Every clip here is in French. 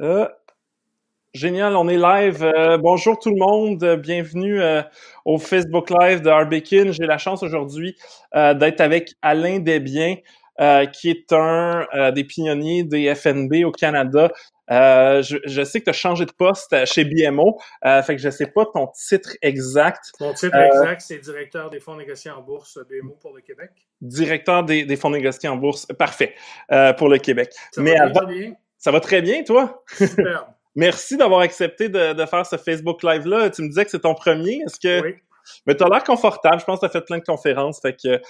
Euh, génial, on est live. Euh, bonjour tout le monde, bienvenue euh, au Facebook Live de Arbekin. J'ai la chance aujourd'hui d'être avec Alain Desbiens, qui est un des pionniers des FNB au Canada. Je, je, sais que tu as changé de poste chez BMO, fait que je sais pas ton titre exact. Mon titre exact, c'est directeur des fonds négociés en bourse BMO pour le Québec. Directeur des, des fonds négociés en bourse, parfait, pour le Québec. Ça Mais avant, bien? Ça va très bien, toi? Super. Merci d'avoir accepté de, de, faire ce Facebook Live-là. Tu me disais que c'est ton premier. Est-ce que. Oui. Mais tu as l'air confortable. Je pense que tu as fait plein de conférences. Fait que,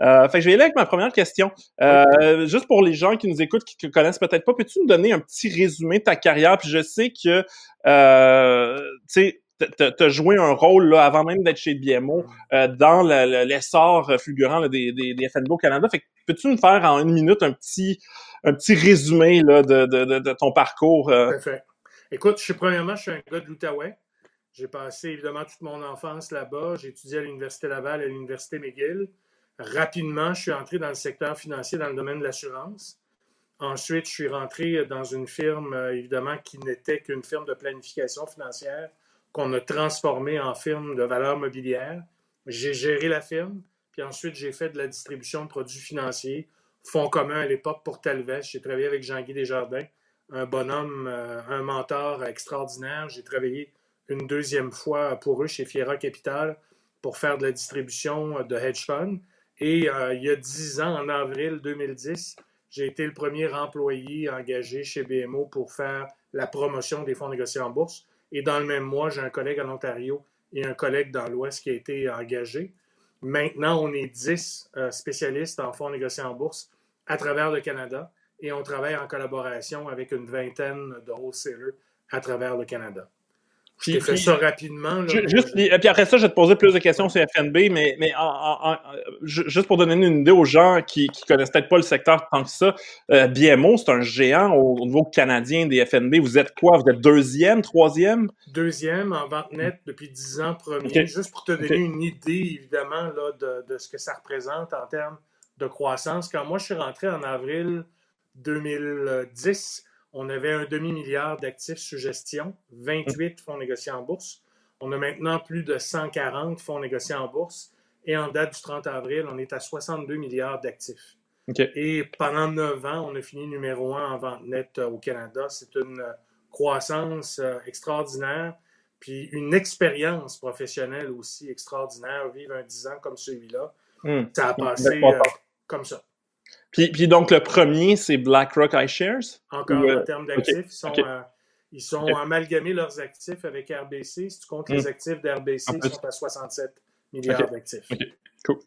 euh, fait que je vais y aller avec ma première question. Euh, juste pour les gens qui nous écoutent, qui ne connaissent peut-être pas, peux-tu nous donner un petit résumé de ta carrière? Puis je sais que, euh, tu sais, tu as joué un rôle là, avant même d'être chez BMO euh, dans l'essor fulgurant là, des, des, des FNB au Canada. Fait que peux-tu nous faire en une minute un petit un petit résumé là, de, de, de, ton parcours? Euh? Parfait. Écoute, je suis, premièrement, je suis un gars de l'Outaouais. J'ai passé évidemment toute mon enfance là-bas. J'ai étudié à l'Université Laval et à l'Université McGill. Rapidement, je suis entré dans le secteur financier, dans le domaine de l'assurance. Ensuite, je suis rentré dans une firme, euh, évidemment, qui n'était qu'une firme de planification financière qu'on a transformée en firme de valeur mobilière. J'ai géré la firme, puis ensuite, j'ai fait de la distribution de produits financiers, fonds communs à l'époque pour Talvez. J'ai travaillé avec Jean-Guy Desjardins, un bonhomme, euh, un mentor extraordinaire. J'ai travaillé une deuxième fois pour eux chez Fiera Capital pour faire de la distribution de hedge funds. Et euh, il y a dix ans, en avril 2010, j'ai été le premier employé engagé chez BMO pour faire la promotion des fonds négociés en bourse. Et dans le même mois, j'ai un collègue en Ontario et un collègue dans l'Ouest qui a été engagé. Maintenant, on est dix euh, spécialistes en fonds négociés en bourse à travers le Canada et on travaille en collaboration avec une vingtaine de wholesalers à travers le Canada. Puis, fait ça rapidement. juste, puis, après ça, je vais te poser plus de questions sur FNB, mais, mais juste pour donner une idée aux gens qui ne connaissent peut-être pas le secteur tant que ça, euh, BMO, c'est un géant au, niveau canadien des FNB. Vous êtes quoi? Vous êtes deuxième, troisième? Deuxième en vente nette depuis dix ans, premier. Juste pour te donner une idée, évidemment, là, de, de, ce que ça représente en termes de croissance. Quand moi, je suis rentré en avril 2010, on avait un demi-milliard d'actifs sous gestion, 28 fonds négociés en bourse. On a maintenant plus de 140 fonds négociés en bourse. Et en date du 30 avril, on est à 62 milliards d'actifs. Et pendant neuf ans, on a fini numéro un en vente nette euh, au Canada. C'est une euh, croissance euh, extraordinaire, puis une expérience professionnelle aussi extraordinaire. Vivre un 10 ans comme celui-là, hmm. ça a passé comme ça. Puis, puis donc, le premier, c'est BlackRock iShares? Encore en termes d'actifs, ils sont, euh, ils sont amalgamés leurs actifs avec RBC. Si tu comptes les hmm. actifs d'RBC, ils sont à 67 milliards d'actifs. Cool.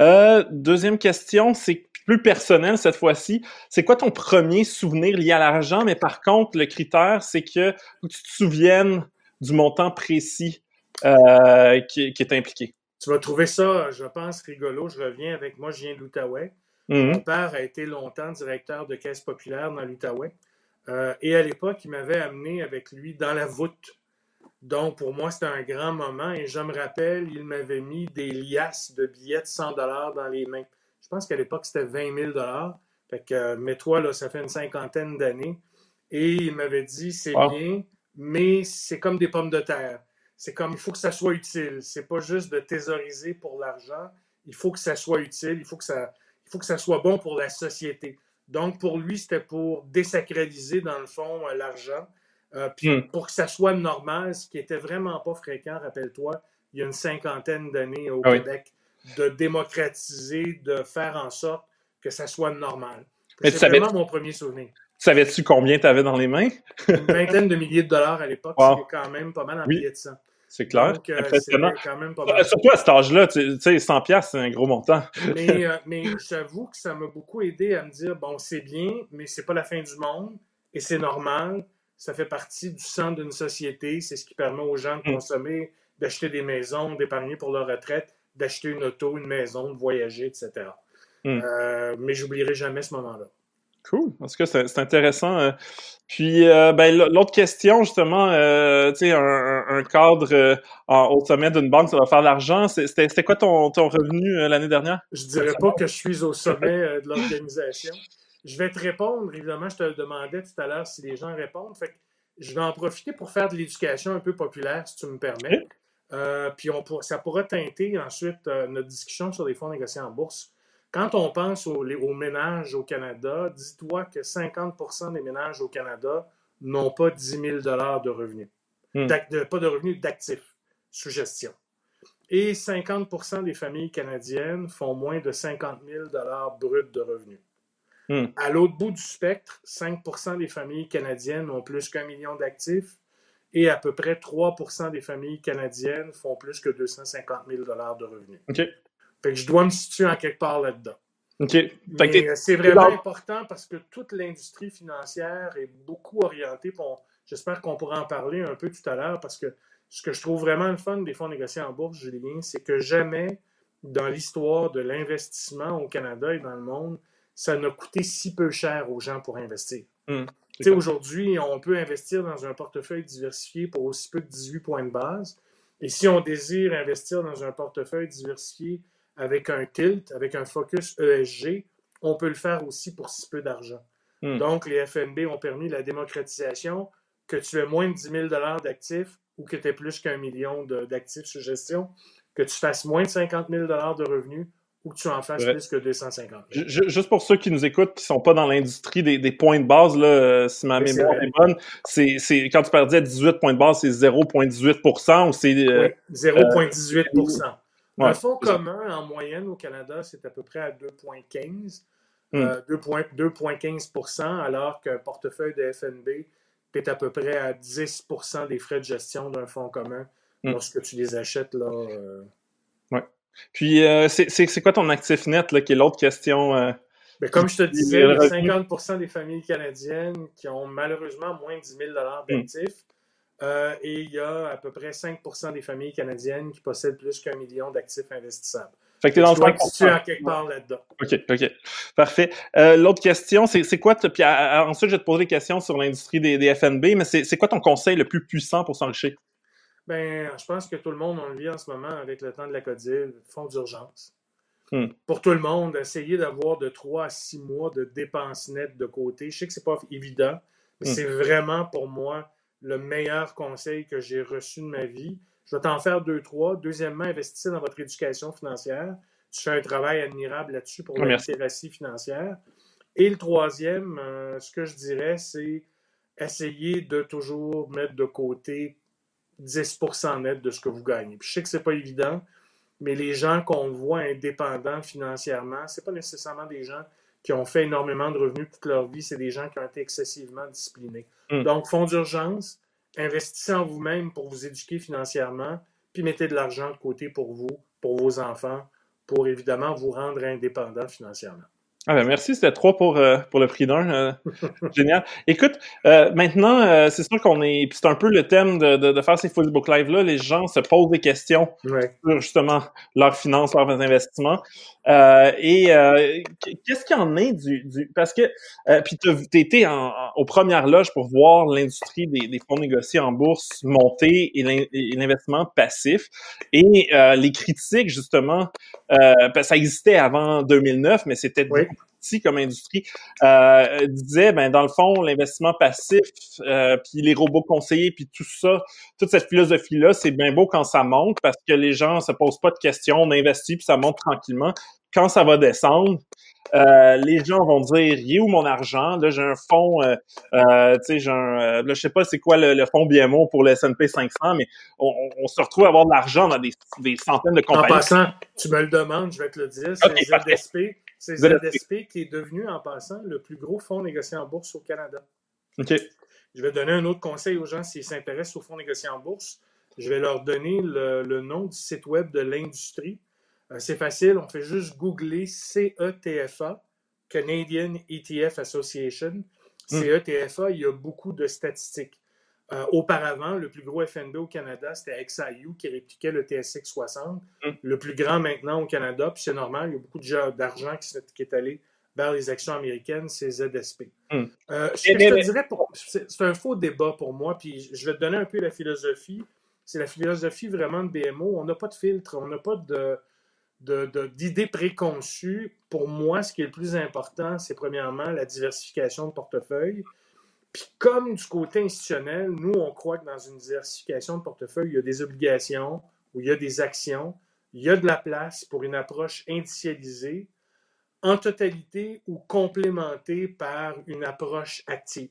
Euh, deuxième question, c'est plus personnel cette fois-ci. C'est quoi ton premier souvenir lié à l'argent? Mais par contre, le critère, c'est que tu te souviennes du montant précis euh, qui, qui, est impliqué. Tu vas trouver ça, je pense, rigolo. Je reviens avec moi, je viens de l'Outaouais. Mhm. Mon père a été longtemps directeur de caisse populaire dans l'Outaouais. Euh, et à l'époque, il m'avait amené avec lui dans la voûte. Donc, pour moi, c'était un grand moment. Et je me rappelle, il m'avait mis des liasses de billets de 100 dollars dans les mains. Je pense qu'à l'époque, c'était 20 000 dollars. Fait que, euh, mets-toi, là, ça fait une cinquantaine d'années. Et il m'avait dit, c'est bien, mais c'est comme des pommes de terre. C'est comme, il faut que ça soit utile. C'est pas juste de thésauriser pour l'argent. Il faut que ça soit utile. Il faut que ça, il faut que ça soit bon pour la société. Donc, pour lui, c'était pour désacraliser, dans le fond, euh, l'argent. Euh, puis hmm. pour que ça soit normal, ce qui était vraiment pas fréquent, rappelle-toi, il y a une cinquantaine d'années au ah Québec, de démocratiser, de faire en sorte que ça soit normal. C'est vraiment mon premier souvenir. Savais-tu combien tu avais dans les mains? une vingtaine de milliers de dollars à l'époque, c'était quand même pas mal en billets de sang. C'est clair. Euh, impressionnant. Quand même pas mal. Surtout à cet âge-là, tu sais, 100 pièces c'est un gros montant. mais, euh, mais j'avoue que ça m'a beaucoup aidé à me dire, bon, c'est bien, mais c'est pas la fin du monde et c'est normal. Ça fait partie du centre d'une société. C'est ce qui permet aux gens de mm. consommer, d'acheter des maisons, d'épargner pour leur retraite, d'acheter une auto, une maison, de voyager, etc. Mm. Euh, mais j'oublierai jamais ce moment-là. Cool. En tout cas, c'est intéressant. Euh. Puis, euh, ben, l'autre question, justement, euh, tu sais, un, cadre au sommet d'une banque, ça va faire de l'argent. C'était quoi ton, ton revenu l'année dernière? Je dirais pas que je suis au sommet de l'organisation. je vais te répondre. Évidemment, je te le demandais tout à l'heure si les gens répondent. Fait que je vais en profiter pour faire de l'éducation un peu populaire, si tu me permets. Euh, puis on ça pourra teinter ensuite euh, notre discussion sur les fonds négociés en bourse. Quand on pense aux, ménages au Canada, dis-toi que 50% des ménages au Canada n'ont pas 10 000 de revenus. Hmm. pas de revenus d'actifs sous gestion. Et 50% des familles canadiennes font moins de 50 000 bruts de revenus. Hmm. À l'autre bout du spectre, 5% des familles canadiennes ont plus qu'un million d'actifs et à peu près 3% des familles canadiennes font plus que 250 000 de revenus. Fait que je dois me situer en quelque part là-dedans. Euh, c'est vraiment important parce que toute l'industrie financière est beaucoup orientée. J'espère qu'on pourra en parler un peu tout à l'heure parce que ce que je trouve vraiment le fun des fonds négociés en bourse, Julien, c'est que jamais dans l'histoire de l'investissement au Canada et dans le monde, ça n'a coûté si peu cher aux gens pour investir. Hmm. Aujourd'hui, on peut investir dans un portefeuille diversifié pour aussi peu que 18 points de base. Et si on désire investir dans un portefeuille diversifié avec un tilt, avec un focus ESG, on peut le faire aussi pour si peu d'argent. Hmm. Donc, les FNB ont permis la démocratisation, que tu aies moins de 10 000 d'actifs ou que tu aies plus qu'un million d'actifs sous gestion, que tu fasses moins de 50 000 de revenus ou que tu en fasses plus que 250 000. Juste pour ceux qui nous écoutent, qui ne sont pas dans l'industrie des, points de base, là, euh, si ma mémoire est, bonne, c'est, quand tu parlais de 18 points de base, c'est 0,18% ou c'est... 0,18 euh, Un fonds commun, en moyenne, au Canada, c'est à peu près à 2,15 2,15 hmm. euh, alors qu'un portefeuille de FNB est à peu près à 10% des frais de gestion d'un fonds commun hmm. lorsque tu les achètes là, puis, euh, c'est quoi ton actif net, là, qui est l'autre question? Euh, ben, comme je te disais, il y a 50 des familles canadiennes qui ont malheureusement moins de 10 000 hmm. d'actifs. Euh, et il y a à peu près 5% des familles canadiennes qui possèdent plus qu'un million d'actifs investissables. Fait que tu es dans le en quelque part là-dedans. OK, OK. Parfait. L'autre question, c'est quoi, puis ensuite, je vais te poser des questions sur l'industrie des, des, FNB, mais c'est quoi ton conseil le plus puissant pour s'enrichir? Ben, je pense que tout le monde, on le vit en ce moment avec le temps de la COVID, fonds d'urgence. Hmm. Pour tout le monde, essayer d'avoir de 3 à 6 mois de dépenses nettes de côté. Je sais que c'est pas évident, mais hmm. c'est vraiment pour moi le meilleur conseil que j'ai reçu de ma vie. Je vais t'en faire deux, trois. Deuxièmement, investissez dans votre éducation financière. Tu fais un travail admirable là-dessus pour la littératie financière. Et le troisième, euh, ce que je dirais, c'est essayer de toujours mettre de côté 10% net de ce que vous gagnez. Puis je sais que c'est pas évident, mais les gens qu'on voit indépendants financièrement, c'est pas nécessairement des gens qui ont fait énormément de revenus toute leur vie, c'est des gens qui ont été excessivement disciplinés. Hmm. Donc, fonds d'urgence, investissez en vous-même pour vous éduquer financièrement, puis mettez de l'argent de côté pour vous, pour vos enfants, pour évidemment vous rendre indépendant financièrement. Ah ben merci, c'était trois pour, euh, pour le prix d'un. Euh, génial. Écoute, euh, maintenant, c'est sûr qu'on est. c'est un peu le thème de, de, de faire ces Facebook Live-là. Les gens se posent des questions sur justement leurs finances, leurs investissements. Et qu'est-ce qu'il en est du. du parce que puis tu été en, aux premières loges pour voir l'industrie des, des, fonds négociés en bourse monter et l'investissement passif. Et les critiques, justement, ça existait avant 2009, mais c'était comme industrie, euh, disait, ben dans le fond, l'investissement passif, euh, puis les robots conseillers, puis tout ça, toute cette philosophie-là, c'est bien beau quand ça monte parce que les gens se posent pas de questions, on investit puis ça monte tranquillement. Quand ça va descendre, euh, les gens vont dire il est où mon argent? Là j'ai un fonds euh, euh, tu sais j'ai un là, je sais pas c'est quoi le, fonds BMO pour le S&P 500 mais on, se retrouve à avoir de l'argent dans des, centaines de compagnies. En passant, tu me le demandes, je vais te le dire, c'est ZSP c'est ZSP qui est devenu, en passant, le plus gros fonds négocié en bourse au Canada. OK. Je vais donner un autre conseil aux gens s'ils s'intéressent aux fonds négociés en bourse. Je vais leur donner le, nom du site web de l'industrie. Euh, c'est facile, on fait juste googler CETFA, Canadian ETF Association. Hmm. CETFA, il y a beaucoup de statistiques. Euh, auparavant, le plus gros FNB au Canada, c'était XIU qui répliquait le TSX 60. Mm. Le plus grand maintenant au Canada, puis c'est normal, il y a beaucoup d'argent qui, qui, est allé vers les actions américaines, c'est ZSP. Mm. Euh, je, te dirais, c'est un faux débat pour moi, puis je vais te donner un peu la philosophie. C'est la philosophie vraiment de BMO. On n'a pas de filtre, on n'a pas de, d'idées préconçues. Pour moi, ce qui est le plus important, c'est premièrement la diversification de portefeuille. Puis comme du côté institutionnel, nous, on croit que dans une diversification de portefeuille, il y a des obligations ou il y a des actions, il y a de la place pour une approche indicialisée en totalité ou complémentée par une approche active.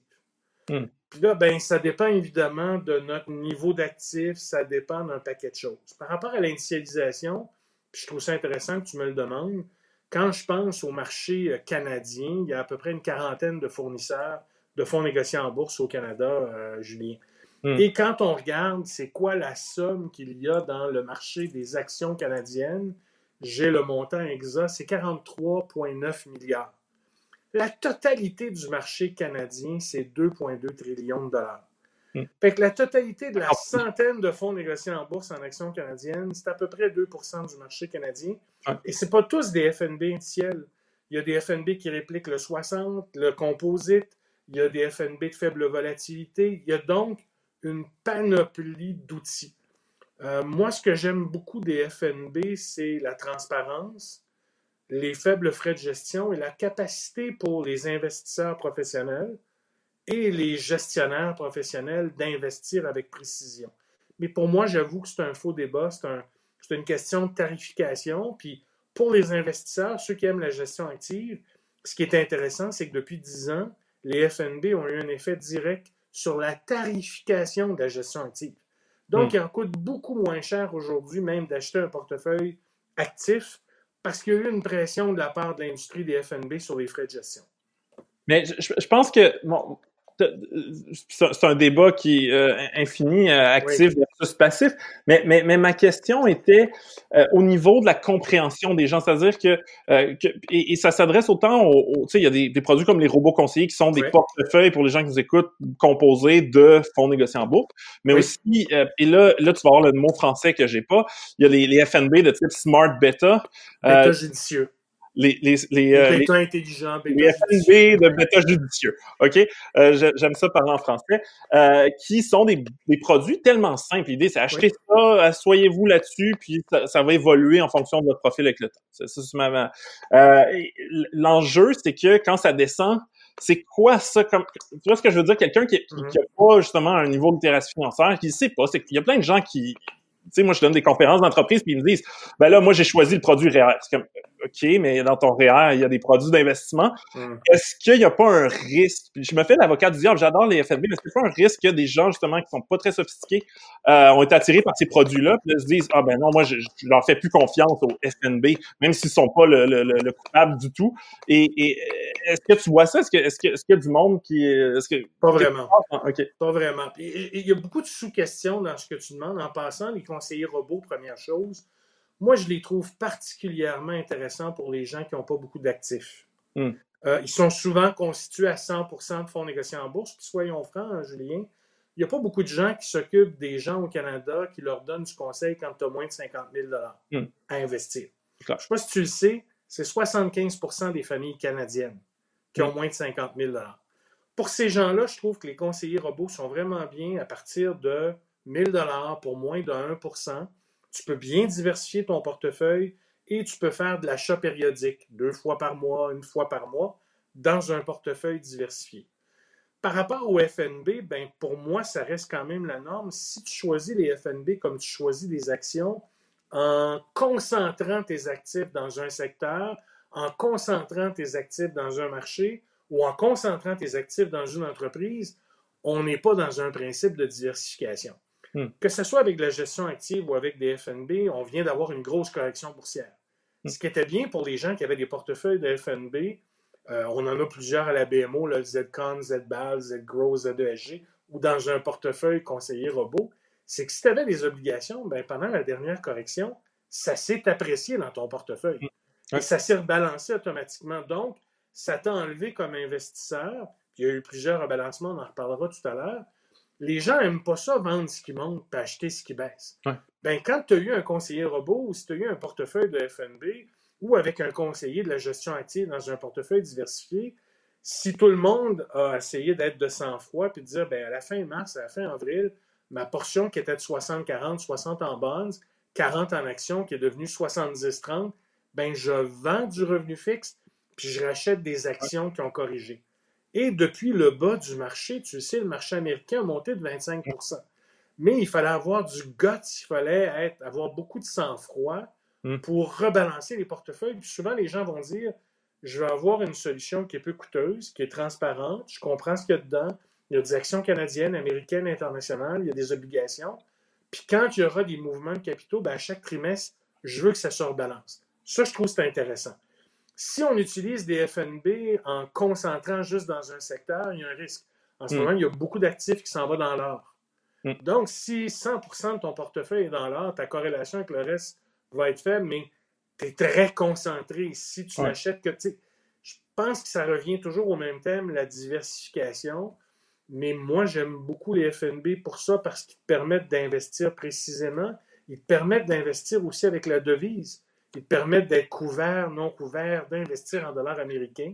Hmm. Puis là, ben, ça dépend évidemment de notre niveau d'actif, ça dépend d'un paquet de choses. Par rapport à l'initialisation, je trouve ça intéressant que tu me le demandes. Quand je pense au marché euh, canadien, il y a à peu près une quarantaine de fournisseurs de fonds négociés en bourse au Canada, euh, Julien. Hmm. Et quand on regarde c'est quoi la somme qu'il y a dans le marché des actions canadiennes, j'ai le montant exact, c'est 43,9 milliards. La totalité du marché canadien, c'est 2,2 trillions de dollars. Hmm. Fait que la totalité de la ah. centaine de fonds négociés en bourse en actions canadiennes, c'est à peu près 2% du marché canadien. Et ce pas tous des FNB indiciels. Il y a des FNB qui répliquent le 60, le composite, il y a des FNB de faible volatilité. Il y a donc une panoplie d'outils. Euh, moi, ce que j'aime beaucoup des FNB, c'est la transparence, les faibles frais de gestion et la capacité pour les investisseurs professionnels et les gestionnaires professionnels d'investir avec précision. Mais pour moi, j'avoue que c'est un faux débat, c'est une question de tarification. Puis pour les investisseurs, ceux qui aiment la gestion active, ce qui est intéressant, c'est que depuis 10 ans, les FNB ont eu un effet direct sur la tarification de la gestion active. Donc, hmm. il en coûte beaucoup moins cher aujourd'hui même d'acheter un portefeuille actif parce qu'il y a eu une pression de la part de l'industrie des FNB sur les frais de gestion. Mais je, pense que c'est un débat qui est euh, infini, euh, actif versus passif. Mais, mais, mais, ma question était euh, au niveau de la compréhension des gens, c'est-à-dire que, que et, ça s'adresse autant aux, tu sais, il y a des, des, produits comme les robots conseillers qui sont des portefeuilles pour les gens qui nous écoutent composés de fonds négociés en bourse, mais aussi et là, là tu vas avoir le mot français que j'ai pas. Il y a les, les FNB de type Smart Beta. Beta judicieux les, les, les, euh, les intelligents, les FNB de bêta judicieux. OK? Euh, J'aime ça parler en français. Euh, qui sont des, des, produits tellement simples. L'idée, c'est acheter ça, asseyez-vous là-dessus, puis ça, ça, va évoluer en fonction de votre profil avec le temps. Ça, ça, euh, L'enjeu, c'est que quand ça descend, c'est quoi ça comme tu vois ce que je veux dire? Quelqu'un qui, n'a mm-hmm. pas justement un niveau de littératie financière qui sait pas c'est qu'il y a plein de gens qui sais moi je donne des conférences d'entreprise puis ils me disent ben là moi j'ai choisi le produit réel c'est comme OK, mais dans ton REER, il y a des produits d'investissement. Hmm. Est-ce qu'il n'y a pas un risque? Je me fais l'avocat du diable, j'adore les FNB, mais est-ce qu'il n'y a pas un risque que des gens, justement, qui sont pas très sophistiqués, euh, ont été attirés par ces produits-là, puis se disent, ah ben non, moi, je, je, leur fais plus confiance aux FNB, même s'ils sont pas le, le, le, coupable du tout. Et, et est-ce que tu vois ça? Est-ce que, est-ce que, est-ce qu'il y a du monde qui, est-ce que... Pas vraiment. OK. Pas vraiment. Il y a beaucoup de sous-questions dans ce que tu demandes. En passant, les conseillers robots, première chose, moi, je les trouve particulièrement intéressants pour les gens qui n'ont pas beaucoup d'actifs. Hmm. Euh, ils sont souvent constitués à 100% de fonds négociés en bourse. Puis soyons francs, hein, Julien, il n'y a pas beaucoup de gens qui s'occupent des gens au Canada qui leur donnent du conseil quand tu as moins de 50 000 hmm. à investir. Je ne sais pas si tu le sais, c'est 75% des familles canadiennes qui ont hmm. moins de 50 000 Pour ces gens-là, je trouve que les conseillers robots sont vraiment bien à partir de 1000 pour moins de 1 tu peux bien diversifier ton portefeuille et tu peux faire de l'achat périodique, deux fois par mois, une fois par mois, dans un portefeuille diversifié. Par rapport au FNB, ben pour moi, ça reste quand même la norme. Si tu choisis les FNB comme tu choisis des actions, en concentrant tes actifs dans un secteur, en concentrant tes actifs dans un marché ou en concentrant tes actifs dans une entreprise, on n'est pas dans un principe de diversification. Hmm. Que ce soit avec la gestion active ou avec des FNB, on vient d'avoir une grosse correction boursière. Hmm. Ce qui était bien pour les gens qui avaient des portefeuilles de FNB, euh, on en a plusieurs à la BMO, le ZCON, ZBAL, ZGROW, ZESG, ou dans un portefeuille conseiller robot, c'est que si tu avais des obligations, ben, pendant la dernière correction, ça s'est apprécié dans ton portefeuille. Hmm. Et ça s'est rebalancé automatiquement. Donc, ça t'a enlevé comme investisseur. Il y a eu plusieurs rebalancements, on en reparlera tout à l'heure les gens n'aiment pas ça, vendre ce qui monte et acheter ce qui baisse. Ben, quand tu as eu un conseiller robot ou si tu as eu un portefeuille de FNB ou avec un conseiller de la gestion active dans un portefeuille diversifié, si tout le monde a essayé d'être de 100 fois puis de dire ben, à la fin mars, à la fin avril, ma portion qui était de 60-40, 60 en bonds, 40 en action qui est devenu 70-30, ben je vends du revenu fixe, puis je rachète des actions qui ont corrigé. Et depuis le bas du marché, tu sais, le marché américain a monté de 25% Mais il fallait avoir du guts, il fallait être, avoir beaucoup de sang-froid hmm. pour rebalancer les portefeuilles. Puis souvent, les gens vont dire je vais avoir une solution qui est peu coûteuse, qui est transparente, je comprends ce qu'il y a dedans. Il y a des actions canadiennes, américaines, internationales, il y a des obligations. Puis quand il y aura des mouvements de capitaux, ben à chaque trimestre, je veux que ça se rebalance. Ça, je trouve c'est intéressant. Si on utilise des FNB en concentrant juste dans un secteur, il y a un risque. En ce hmm. moment, il y a beaucoup d'actifs qui s'en vont dans l'or. Hmm. Donc, si 100% de ton portefeuille est dans l'or, ta corrélation avec le reste va être faible, mais tu es très concentré. Si tu n'achètes que. Je pense que ça revient toujours au même thème, la diversification. Mais moi, j'aime beaucoup les FNB pour ça, parce qu'ils te permettent d'investir précisément. Ils te permettent d'investir aussi avec la devise. Te permettent d'être couvert, non couvert, d'investir en dollars américains.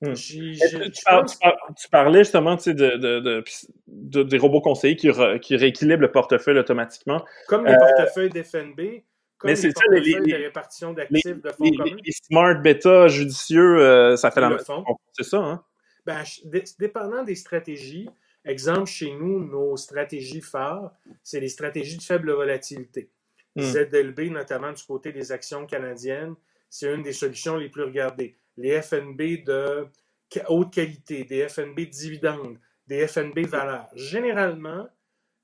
Hmm. tu, parlais justement de, des robots conseillers qui, qui, rééquilibrent le portefeuille automatiquement. Comme les euh, portefeuilles d'FNB, comme les portefeuilles de répartition d'actifs de fonds communs. Les smart bêta judicieux, euh, ça fait la même C'est ça, hein? Ben, dépendant des stratégies, exemple chez nous, nos stratégies phares, c'est les stratégies de faible volatilité. Hmm. ZLB, notamment du côté des actions canadiennes, c'est une des solutions les plus regardées. Les FNB de haute qualité, des FNB dividendes, des FNB valeurs. Généralement,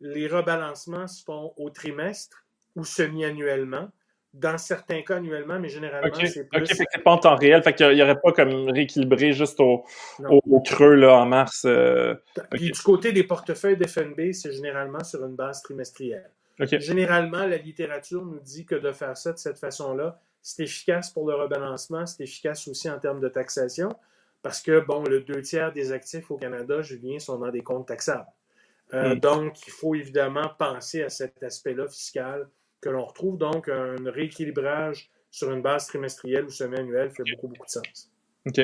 les rebalancements se font au trimestre ou semi-annuellement. Dans certains cas, annuellement, mais généralement, c'est plus... OK, c'est pas en temps réel. Fait qu'il n'y aurait pas comme rééquilibré juste au, creux là, en mars. Euh, Puis du côté des portefeuilles d'FNB, c'est généralement sur une base trimestrielle. Généralement, la littérature nous dit que de faire ça de cette façon-là, c'est efficace pour le rebalancement, c'est efficace aussi en termes de taxation, parce que, bon, le deux tiers des actifs au Canada, Julien, sont dans des comptes taxables. Euh, mm. Donc, il faut évidemment penser à cet aspect-là fiscal que l'on retrouve. Donc, un rééquilibrage sur une base trimestrielle ou semi-annuelle fait beaucoup, beaucoup de sens. OK.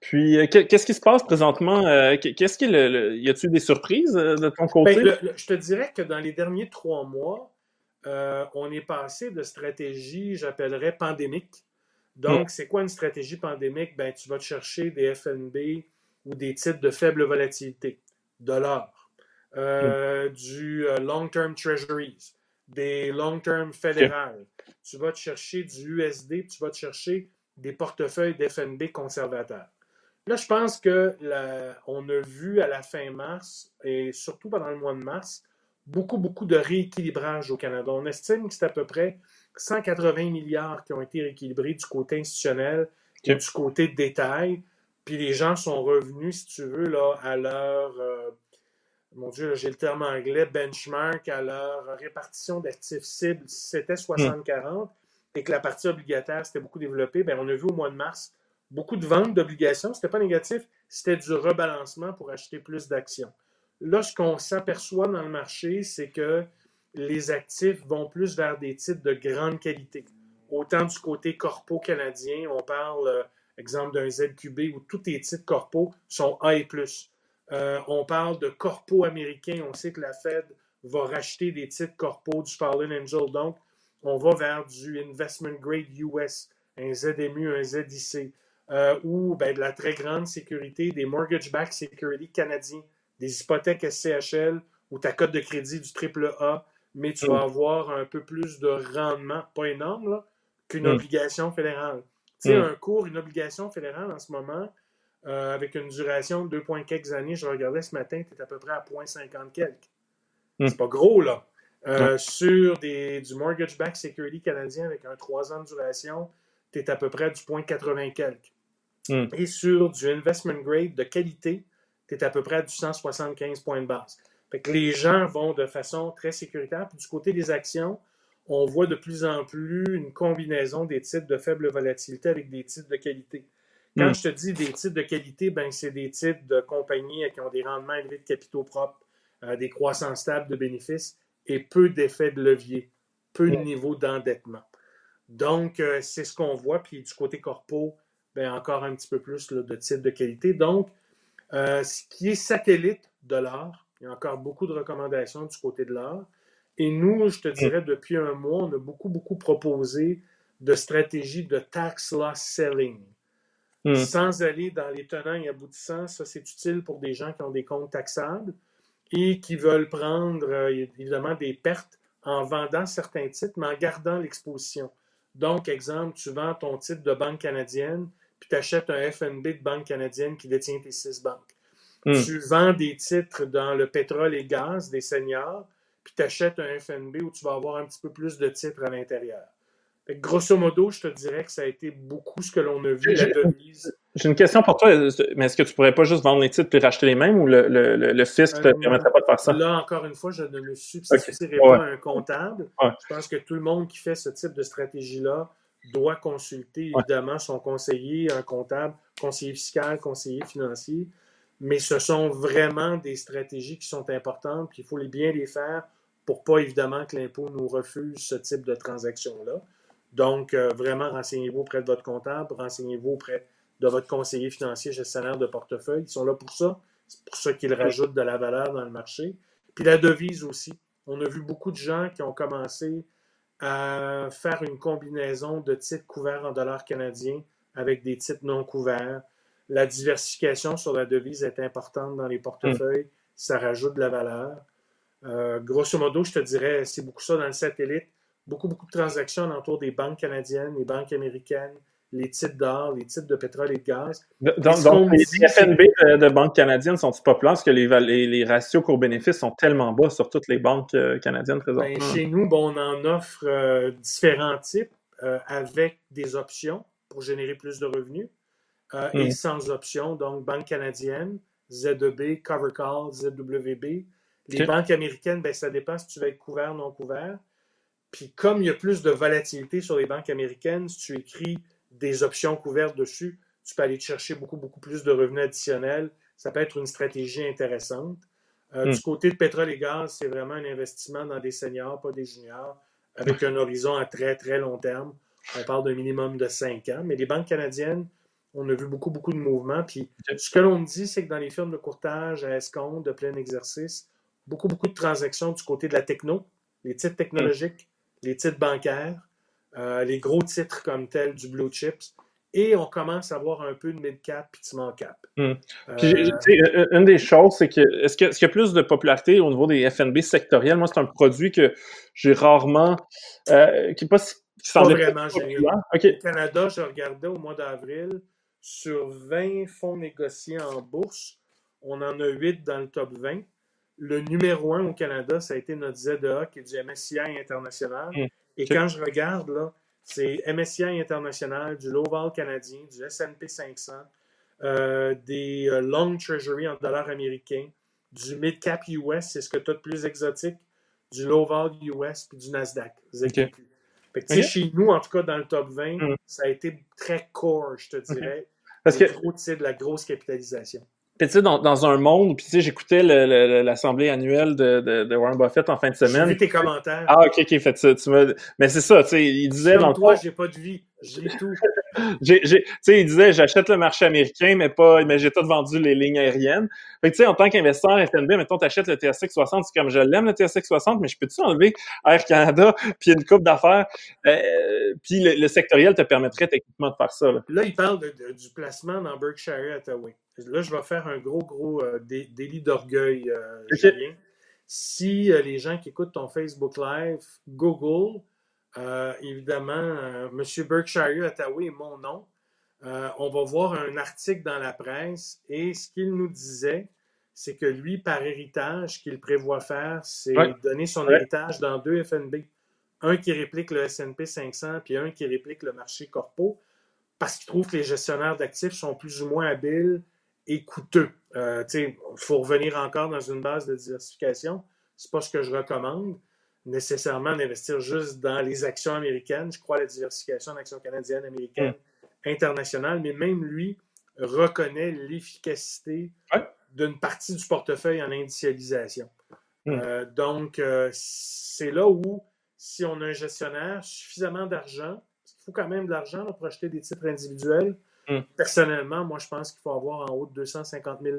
Puis, euh, qu'est-ce qui se passe présentement? Euh, qu'est-ce qui le, y a-t-il des surprises euh, de ton côté? Ben, je te dirais que dans les derniers trois mois, on est passé de stratégie, j'appellerais pandémique. Donc, mm. c'est quoi une stratégie pandémique? Ben, tu vas te chercher des FNB ou des titres de faible volatilité, dollars, mm. du long-term treasuries, des long-term fédérales. Tu vas te chercher du USD, tu vas te chercher des portefeuilles d'FNB conservateurs. Là, je pense que on a vu à la fin mars, et surtout pendant le mois de mars, beaucoup, beaucoup de rééquilibrage au Canada. On estime que c'est à peu près 180 milliards qui ont été rééquilibrés du côté institutionnel et du côté détail. Puis les gens sont revenus, si tu veux, là, à leur, euh, mon Dieu, j'ai le terme anglais, benchmark, à leur répartition d'actifs cibles. C'était 60-40 et que la partie obligataire s'était beaucoup développée, bien, on a vu au mois de mars beaucoup de ventes d'obligations. Ce n'était pas négatif, c'était du rebalancement pour acheter plus d'actions. Là, ce qu'on s'aperçoit dans le marché, c'est que les actifs vont plus vers des titres de grande qualité. Autant du côté corpo canadien, on parle, euh, exemple, d'un ZQB où tous les titres corpo sont A et plus. Euh, on parle de corpo américain. On sait que la Fed va racheter des titres corpo du Fallen Angel. Donc, on va vers du investment grade US, un ZMU, un ZIC, euh, ou ben, de la très grande sécurité, des mortgage-backed security canadiens, des hypothèques SCHL ou ta cote de crédit du triple A, mais tu vas mm. avoir un peu plus de rendement, pas énorme, qu'une mm. obligation fédérale. Tu sais, mm. un cours, une obligation fédérale en ce moment, euh, avec une duration de 2 points quelques années, je regardais ce matin, tu es à peu près à 0.50 quelques. C'est pas gros, là. Euh, sur des, du mortgage-backed security canadien avec un 3 ans de duration, tu es à peu près du point 80 quelques. Hmm. Et sur du investment grade de qualité, tu es à peu près à du 175 points de base. Fait que les gens vont de façon très sécuritaire. Puis du côté des actions, on voit de plus en plus une combinaison des titres de faible volatilité avec des titres de qualité. Quand hmm. je te dis des titres de qualité, ben c'est des titres de compagnies qui ont des rendements élevés de capitaux propres, euh, des croissances stables de bénéfices et peu d'effets de levier, peu de niveau d'endettement. Donc, euh, c'est ce qu'on voit. Puis du côté corpo, ben, encore un petit peu plus de type de qualité. Donc, euh, ce qui est satellite de l'art, il y a encore beaucoup de recommandations du côté de l'art. Et nous, je te dirais, depuis un mois, on a beaucoup, beaucoup proposé de stratégies de tax loss selling. Sans aller dans les tenants et aboutissants, ça c'est utile pour des gens qui ont des comptes taxables et qui veulent prendre euh, évidemment des pertes en vendant certains titres, mais en gardant l'exposition. Donc, exemple, tu vends ton titre de banque canadienne, puis tu achètes un FNB de banque canadienne qui détient tes six banques. Hmm. Tu vends des titres dans le pétrole et gaz des seniors, puis tu achètes un FNB où tu vas avoir un petit peu plus de titres à l'intérieur. Grosso modo, je te dirais que ça a été beaucoup ce que l'on a vu, la devise. J'ai une question pour toi, mais est-ce que tu pourrais pas juste vendre les titres puis racheter les mêmes ou le, le, le fisc ne te euh, permettrait pas de faire ça? Là, encore une fois, je ne me substituerai pas à un comptable. Je pense que tout le monde qui fait ce type de stratégie-là doit consulter évidemment son conseiller, un comptable, conseiller fiscal, conseiller financier. Mais ce sont vraiment des stratégies qui sont importantes, puis il faut bien les faire pour pas évidemment que l'impôt nous refuse ce type de transaction-là. Donc, euh, vraiment, renseignez-vous auprès de votre comptable, renseignez-vous auprès de votre conseiller financier, gestionnaire de portefeuille. Ils sont là pour ça. C'est pour ça qu'ils rajoutent de la valeur dans le marché. Puis la devise aussi. On a vu beaucoup de gens qui ont commencé à faire une combinaison de titres couverts en dollars canadiens avec des titres non couverts. La diversification sur la devise est importante dans les portefeuilles. Ça rajoute de la valeur. Euh, grosso modo, je te dirais, c'est beaucoup ça dans le satellite beaucoup, beaucoup de transactions autour des banques canadiennes, les banques américaines, les titres d'or, les titres de pétrole et de gaz. Donc, les FNB de, banques canadiennes sont-ils populaires? Parce que les, les, ratios cours-bénéfices sont tellement bas sur toutes les banques euh, canadiennes présentement? Ben, chez nous, bon, on en offre euh, différents types euh, avec des options pour générer plus de revenus et hmm. sans options. Donc, banque canadienne, ZEB, Cover Call, ZWB. Les banques américaines, ben, ça dépend si tu veux être couvert ou non couvert. Puis comme il y a plus de volatilité sur les banques américaines, si tu écris des options couvertes dessus, tu peux aller te chercher beaucoup, beaucoup plus de revenus additionnels. Ça peut être une stratégie intéressante. Euh, hmm. Du côté de pétrole et gaz, c'est vraiment un investissement dans des seniors, pas des juniors, avec un horizon à très, très long terme. On parle d'un minimum de 5 ans. Mais les banques canadiennes, on a vu beaucoup, beaucoup de mouvements. Puis ce que l'on dit, c'est que dans les firmes de courtage à escompte, de plein exercice, beaucoup, beaucoup de transactions du côté de la techno, les titres technologiques, les titres bancaires, euh, les gros titres comme tels du Blue Chips. Et on commence à voir un peu de mid-cap puis de small-cap. Hmm. Euh, une des choses, c'est que est-ce qu'il y a plus de popularité au niveau des FNB sectoriels? Moi, c'est un produit que j'ai rarement. Euh, qui n'est pas, pas vraiment génial. Au Canada, je regardais au mois d'avril, sur 20 fonds négociés en bourse, on en a 8 dans le top 20 le numéro un au Canada, ça a été notre ZEA, qui est du MSCI international. Hmm. Et quand je regarde, là, c'est MSCI international, du Low-Vol canadien, du S&P 500, euh, des euh, Long Treasury en dollars américains, du Mid-Cap US, c'est ce que tu as de plus exotique, du Low-Vol US, puis du Nasdaq. Chez nous, en tout cas, dans le top 20, hmm. ça a été très core, je te dirais. Parce que... Trop, de la grosse capitalisation. Puis tu sais, dans, dans, un monde, puis tu sais, j'écoutais l'assemblée annuelle de, de, de, Warren Buffett en fin de semaine. J'ai vu tes commentaires. Ah, ok, ok, fait ça. Tu me... Mais c'est ça, tu sais, il disait dans toi, j'ai pas de vie. J'ai tout. j'ai, tu sais, il disait, j'achète le marché américain, mais pas, mais j'ai tout vendu les lignes aériennes. Fait que tu sais, en tant qu'investisseur FNB, mettons, t'achètes le TSX 60, c'est comme je l'aime le TSX 60, mais je peux-tu enlever Air Canada, puis une coupe d'affaires, euh, puis le, sectoriel te permettrait techniquement de faire ça. Là, là il parle de, du placement dans Berkshire Hathaway. Là, je vais faire un gros, gros euh, délit d'orgueil, euh, Julien. Si euh, les gens qui écoutent ton Facebook Live Google, évidemment, M. Berkshire Hathaway est mon nom, on va voir un article dans la presse et ce qu'il nous disait, c'est que lui, par héritage, qu'il prévoit faire, c'est donner son héritage dans deux FNB. Un qui réplique le S&P 500 puis un qui réplique le marché corpo parce qu'il trouve que les gestionnaires d'actifs sont plus ou moins habiles et coûteux. Euh, il faut revenir encore dans une base de diversification. C'est pas ce que je recommande nécessairement d'investir juste dans les actions américaines. Je crois à la diversification en actions canadiennes, américaines, mm. internationales, mais même lui reconnaît l'efficacité d'une partie du portefeuille en indicialisation. Mm. Euh, donc, euh, c'est là où, si on a un gestionnaire, suffisamment d'argent, il faut quand même de l'argent pour acheter des titres individuels, Hmm. Personnellement, moi, je pense qu'il faut avoir en haut de 250 000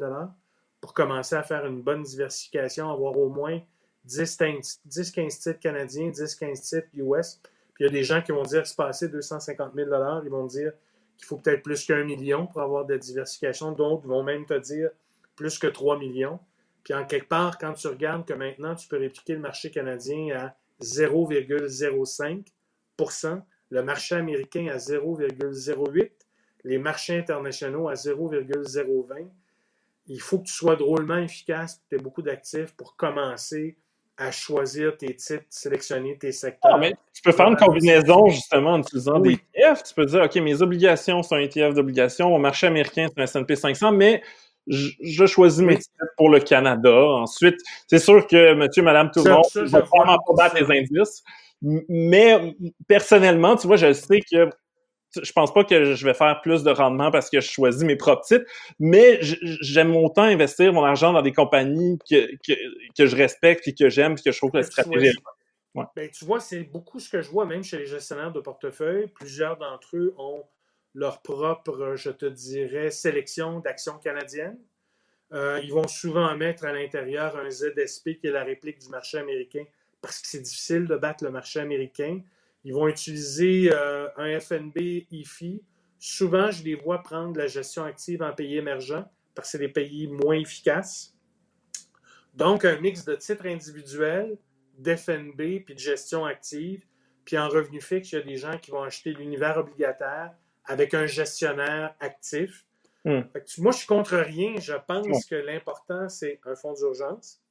pour commencer à faire une bonne diversification, avoir au moins 10-15 titres canadiens, 10-15 titres US. Puis il y a des gens qui vont dire c'est passé 250 000 Ils vont dire qu'il faut peut-être plus qu'un million pour avoir de la diversification. D'autres vont même te dire plus que 3 millions. Puis en quelque part, quand tu regardes que maintenant tu peux répliquer le marché canadien à 0,05% le marché américain à 0,08% les marchés internationaux à 0,020% il faut que tu sois drôlement efficace, que tu aies beaucoup d'actifs pour commencer à choisir tes titres, sélectionner tes secteurs. Ah, mais tu peux faire une combinaison justement en utilisant des ETF. Tu peux dire, OK, mes obligations sont un ETF d'obligations, mon marché américain, c'est un S&P 500, mais je, choisis mes titres pour le Canada. Ensuite, c'est sûr que monsieur, madame, tout le monde va vraiment pas battre les indices. Mais personnellement, tu vois, je sais que je pense pas que je vais faire plus de rendement parce que je choisis mes propres titres, mais j'aime autant investir mon argent dans des compagnies que, que, je respecte et que j'aime et que je trouve que la stratégie est ouais. ben, tu vois, c'est beaucoup ce que je vois, même chez les gestionnaires de portefeuille. Plusieurs d'entre eux ont leur propre, je te dirais, sélection d'actions canadiennes. Euh, ils vont souvent mettre à l'intérieur un ZSP qui est la réplique du marché américain parce que c'est difficile de battre le marché américain. Ils vont utiliser euh, un FNB IFI. Souvent, je les vois prendre la gestion active en pays émergents parce que c'est des pays moins efficaces. Donc, un mix de titres individuels, d'FNB, puis de gestion active. Puis en revenu fixe, il y a des gens qui vont acheter l'univers obligataire avec un gestionnaire actif. Hmm. moi, je suis contre rien. Je pense que l'important, c'est un fonds d'urgence,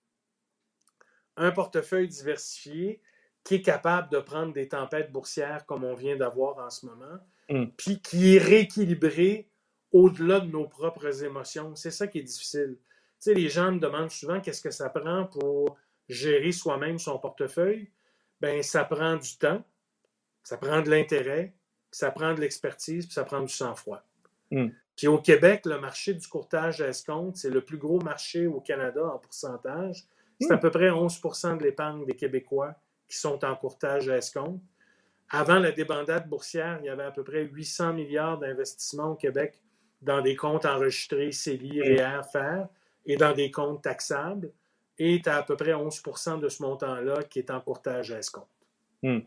un portefeuille diversifié, qui est capable de prendre des tempêtes boursières comme on vient d'avoir en ce moment, mm. puis qui est rééquilibré au-delà de nos propres émotions. C'est ça qui est difficile. Tu sais, les gens me demandent souvent qu'est-ce que ça prend pour gérer soi-même son portefeuille. Ben, ça prend du temps, ça prend de l'intérêt, ça prend de l'expertise, puis ça prend du sang-froid. Mm. Puis au Québec, le marché du courtage à escompte, c'est le plus gros marché au Canada en pourcentage. C'est mm. à peu près 11% de l'épargne des Québécois qui sont en courtage à escompte. Avant la débandade boursière, il y avait à peu près 800 milliards d'investissements au Québec dans des comptes enregistrés CELI, REER, FER et dans des comptes taxables. Et tu as à peu près 11% de ce montant-là qui est en courtage à escompte. Hmm.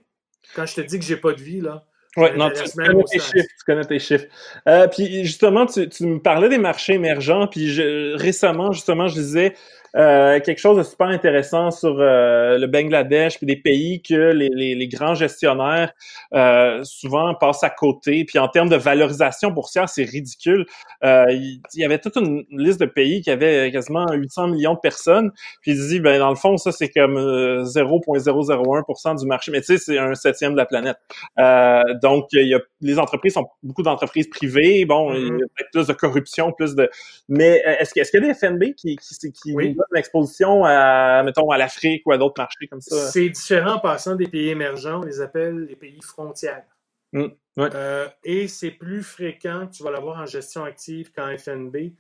Quand je te dis que j'ai pas de vie, là, oui, non, tu, connais tes chiffres, tu connais tes chiffres. Euh, puis justement, tu, tu, me parlais des marchés émergents, puis je, récemment, justement, je disais euh, quelque chose de super intéressant sur euh, le Bangladesh puis des pays que les, les, les grands gestionnaires euh, souvent passent à côté. Puis en termes de valorisation boursière, c'est ridicule. il, y avait toute une liste de pays qui avaient quasiment 800 millions de personnes. Puis il dit, ben dans le fond, ça c'est comme 0,001% du marché. Mais tu sais, c'est un septième de la planète. donc il y a, les entreprises sont beaucoup d'entreprises privées. Bon, il y a mm-hmm. peut-être plus de corruption, plus de. Mais est-ce qu'il y a des FNB qui, qui, qui une exposition à, mettons, à l'Afrique ou à d'autres marchés comme ça? C'est différent en passant des pays émergents, on les appelle les pays frontières. Mmh, euh, et c'est plus fréquent, tu vas l'avoir en gestion active qu'en FNB.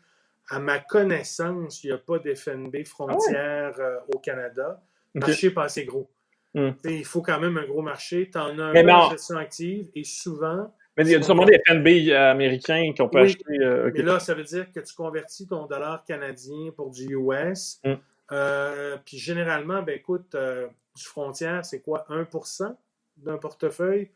À ma connaissance, il n'y a pas d'FNB frontière ah euh, au Canada. Le marché n'est pas assez gros. Mmh. Il faut quand même un gros marché. Tu en as un en gestion active et souvent, mais il y a sûrement des FNB euh, américains qui ont pas acheté. Euh, mais là, ça veut dire que tu convertis ton dollar canadien pour du US. Mm. Euh, puis généralement, ben écoute, du frontière, c'est quoi, 1% d'un portefeuille?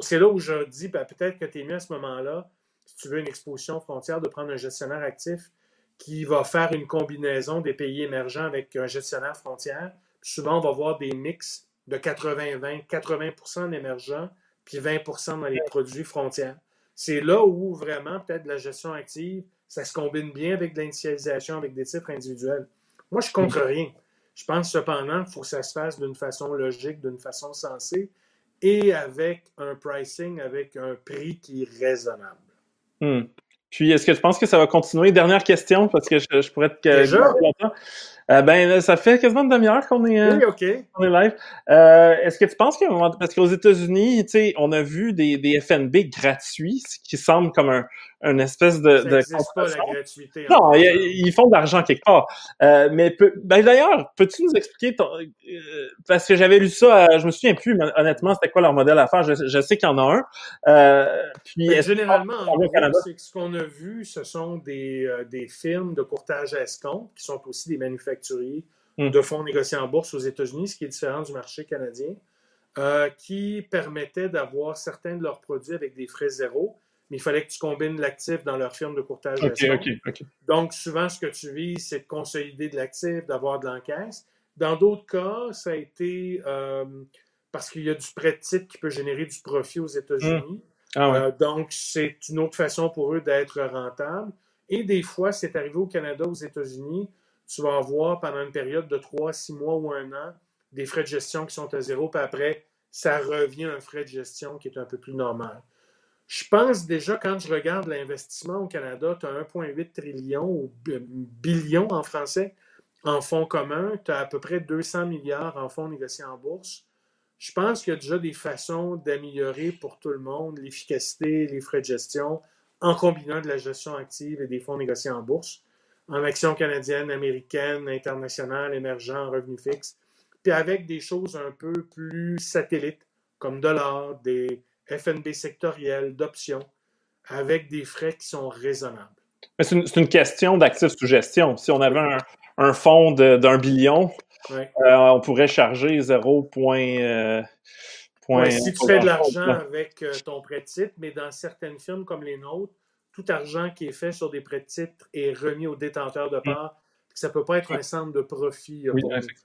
C'est là où je dis, ben, peut-être que tu es mieux à ce moment-là, si tu veux une exposition frontière, de prendre un gestionnaire actif qui va faire une combinaison des pays émergents avec un gestionnaire frontière. souvent, on va voir des mix de 80-20, 80%, d'émergents, puis 20% dans les produits frontières. C'est là où vraiment, peut-être, la gestion active, ça se combine bien avec l'initialisation, avec des titres individuels. Moi, je ne contre rien. Je pense cependant qu'il faut que ça se fasse d'une façon logique, d'une façon sensée et avec un pricing, avec un prix qui est raisonnable. Hmm. Puis, est-ce que tu penses que ça va continuer? Dernière question, parce que je, pourrais te... Déjà? Euh, ben, ça fait quasiment une demi-heure qu'on est, euh, est live. Euh, est-ce que tu penses qu'à un moment, parce qu'aux États-Unis, tu sais, on a vu des, des FNB gratuits, ce qui semble comme un, une espèce de, ça de pas la gratuité. Non, ils, font de l'argent quelque part. Euh, mais ben, d'ailleurs, peux-tu nous expliquer ton, parce que j'avais lu ça, je me souviens plus honnêtement, c'était quoi leur modèle à faire? Je, je sais qu'il y en a un. Puis ben, généralement, c'est ce qu'on a vu, ce sont des, des films de courtage à escompte qui sont aussi des manufacturiers manufacturiers hmm. de fonds négociés en bourse aux États-Unis, ce qui est différent du marché canadien, euh, qui permettait d'avoir certains de leurs produits avec des frais zéro, mais il fallait que tu combines l'actif dans leur firme de courtage Donc, souvent, ce que tu vis, c'est de consolider de l'actif, d'avoir de l'encaisse. Dans d'autres cas, ça a été euh, parce qu'il y a du prêt de titre qui peut générer du profit aux États-Unis. Hmm. Ah euh, donc, c'est une autre façon pour eux d'être rentable. Et des fois, c'est arrivé au Canada, aux États-Unis, tu vas avoir pendant une période de 3, 6 mois ou un an des frais de gestion qui sont à zéro, puis après, ça revient à un frais de gestion qui est un peu plus normal. Je pense déjà, quand je regarde l'investissement au Canada, tu as 1,8 trillion ou billion en français en fonds communs, tu as à peu près 200 milliards en fonds négociés en bourse. Je pense qu'il y a déjà des façons d'améliorer pour tout le monde l'efficacité, les frais de gestion, en combinant de la gestion active et des fonds négociés en bourse, en actions canadiennes, américaines, internationales, émergents, revenus fixes, puis avec des choses un peu plus satellites, comme de l'or, des FNB sectoriels, d'options, avec des frais qui sont raisonnables. C'est une, question d'actifs sous gestion. Si on avait un, fonds d'un billion, euh, on pourrait charger 0. Euh, si tu fais de l'argent avec euh, ton prêt de titre, mais dans certaines firmes comme les nôtres, tout argent qui est fait sur des prêts de titres est remis aux détenteurs de mm. parts. Ça ne peut pas être un centre de profit.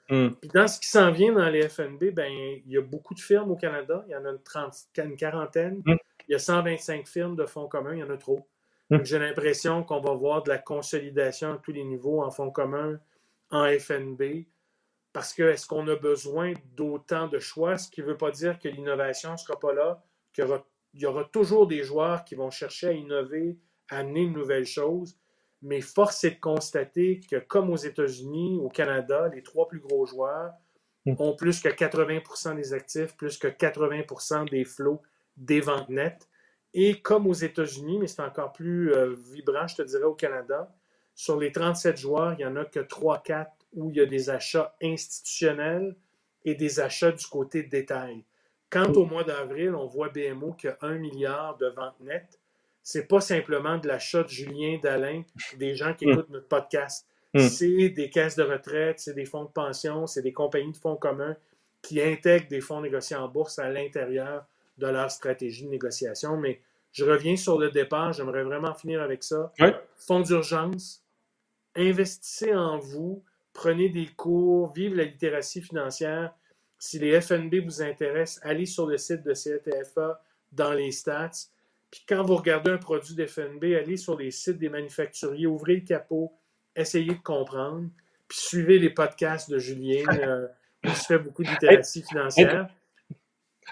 Mm. Puis dans ce qui s'en vient dans les FNB, ben, il y a beaucoup de firmes au Canada. Il y en a une, quarantaine. Mm. Il y a 125 firmes de fonds communs. Il y en a trop. J'ai l'impression qu'on va voir de la consolidation à tous les niveaux en fonds communs, en FNB. Parce que est-ce qu'on a besoin d'autant de choix, ce qui ne veut pas dire que l'innovation ne sera pas là, qu'il y, aura, toujours des joueurs qui vont chercher à innover, à amener une nouvelle chose. Mais force est de constater que, comme aux États-Unis, au Canada, les trois plus gros joueurs hmm. ont plus que 80% des actifs, plus que 80% des flots des ventes nettes. Et comme aux États-Unis, mais c'est encore plus euh, vibrant, je te dirais, au Canada, sur les 37 joueurs, il n'y en a que 3-4 où il y a des achats institutionnels et des achats du côté détail. Quant au mois d'avril, on voit BMO qui a 1 milliard de ventes nettes. C'est pas simplement de l'achat de Julien, d'Alain, des gens qui hmm. écoutent notre podcast. Hmm. C'est des caisses de retraite, c'est des fonds de pension, c'est des compagnies de fonds communs qui intègrent des fonds négociés en bourse à l'intérieur de leur stratégie de négociation. Mais je reviens sur le départ, j'aimerais vraiment finir avec ça. Fonds d'urgence, investissez en vous, prenez des cours, vive la littératie financière. Si les FNB vous intéressent, allez sur le site de CETFA dans les stats. Puis quand vous regardez un produit d'FNB, allez sur les sites des manufacturiers, ouvrez le capot, essayez de comprendre, puis suivez les podcasts de Julien. Euh, où se fait beaucoup de littératie financière.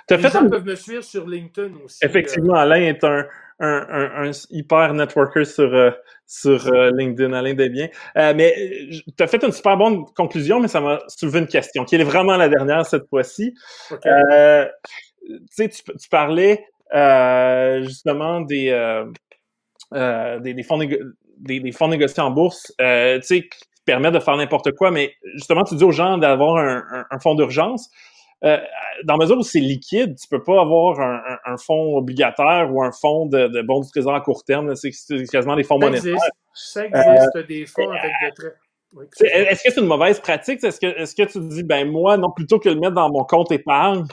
les gens peuvent me suivre sur LinkedIn aussi. Effectivement, Alain est un, un, hyper networker sur, euh, sur euh, LinkedIn, Alain Desbiens. Euh, mais tu as fait une super bonne conclusion, mais ça m'a soulevé une question, qui est vraiment la dernière cette fois-ci. tu sais, tu, parlais justement des, des, fonds des, fonds négociés en bourse, tu sais, qui permettent de faire n'importe quoi, mais justement, tu dis aux gens d'avoir un, un fonds d'urgence. Euh, dans la mesure où c'est liquide, tu peux pas avoir un, fonds obligataire ou un fonds de, de bons du trésor à court terme. C'est quasiment des fonds monétaires. ça existe, euh, des fonds avec des traits. Est-ce que c'est une mauvaise pratique? Est-ce que, est-ce que tu te dis, ben moi, non, plutôt que le mettre dans mon compte épargne,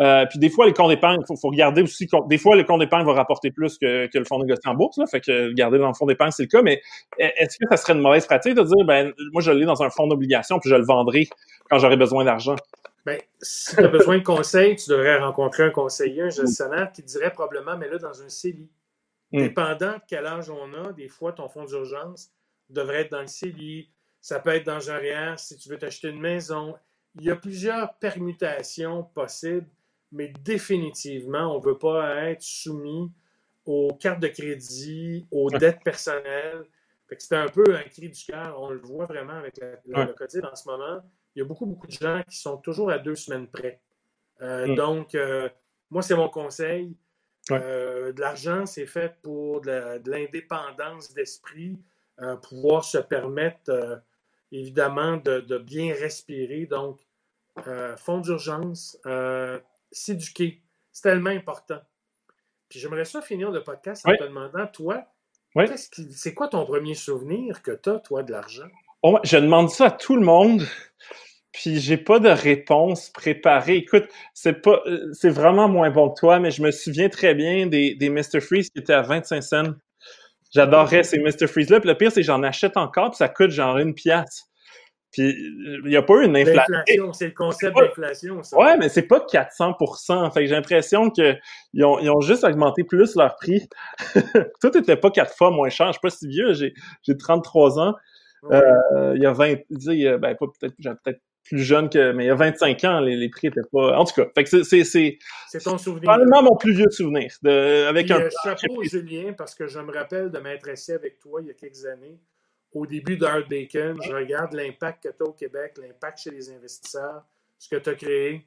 euh, puis des fois, les comptes d'épargne, il faut, regarder aussi, des fois, le compte d'épargne va rapporter plus que, que le fonds négocié en bourse, là, fait que garder dans le fonds d'épargne, c'est le cas, mais est-ce que ça serait une mauvaise pratique de dire, ben moi, je l'ai dans un fonds d'obligation, puis je le vendrai quand j'aurai besoin d'argent? Ben, si tu as besoin de conseils, tu devrais rencontrer un conseiller, un gestionnaire qui dirait probablement, mais là, dans un CELI. Hmm. Dépendant de quel âge on a, des fois, ton fonds d'urgence devrait être dans le CELI. Ça peut être dans un REER si tu veux t'acheter une maison. Il y a plusieurs permutations possibles, mais définitivement, on ne veut pas être soumis aux cartes de crédit, aux dettes personnelles. C'est un peu un cri du cœur. On le voit vraiment avec le COVID en ce moment il y a beaucoup, beaucoup de gens qui sont toujours à deux semaines près. Euh, mm. Donc, euh, moi, c'est mon conseil. Euh, de l'argent, c'est fait pour de l'indépendance d'esprit, pouvoir se permettre, évidemment, de, bien respirer. Donc, fonds d'urgence, s'éduquer, c'est tellement important. Puis j'aimerais ça finir le podcast en te demandant, toi, c'est quoi ton premier souvenir que tu as, toi, de l'argent? Oh, je demande ça à tout le monde, puis j'ai pas de réponse préparée. Écoute, c'est pas, c'est vraiment moins bon que toi, mais je me souviens très bien des, des Mr. Freeze qui étaient à 25 cents. J'adorais ces Mr. Freeze-là. Puis le pire, c'est que j'en achète encore, puis ça coûte genre une pièce. Puis il n'y a pas eu une inflation. C'est le concept d'inflation, ça. Ouais, mais c'est pas 400 Fait que j'ai l'impression qu'ils ont, ils ont juste augmenté plus leur prix. Tout n'était pas quatre fois moins cher. Je suis pas si vieux, j'ai, j'ai 33 ans. Euh, il y a 20, ben, peut-être, peut-être plus jeune que, mais il y a 25 ans, les, les prix étaient pas, en tout cas. Fait que c'est, c'est, c'est ton souvenir. Probablement mon plus vieux souvenir. De, avec un. Euh, chapeau, Julien, parce que je me rappelle de m'être assis avec toi il y a quelques années. Au début d'Art Bacon, je regarde l'impact que tu as au Québec, l'impact chez les investisseurs, ce que tu as créé.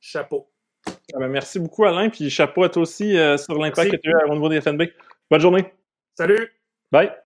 Chapeau. Ah ben, merci beaucoup, Alain. Puis chapeau à toi aussi euh, sur l'impact que tu as au niveau des FNB. Bonne journée. Salut. Bye.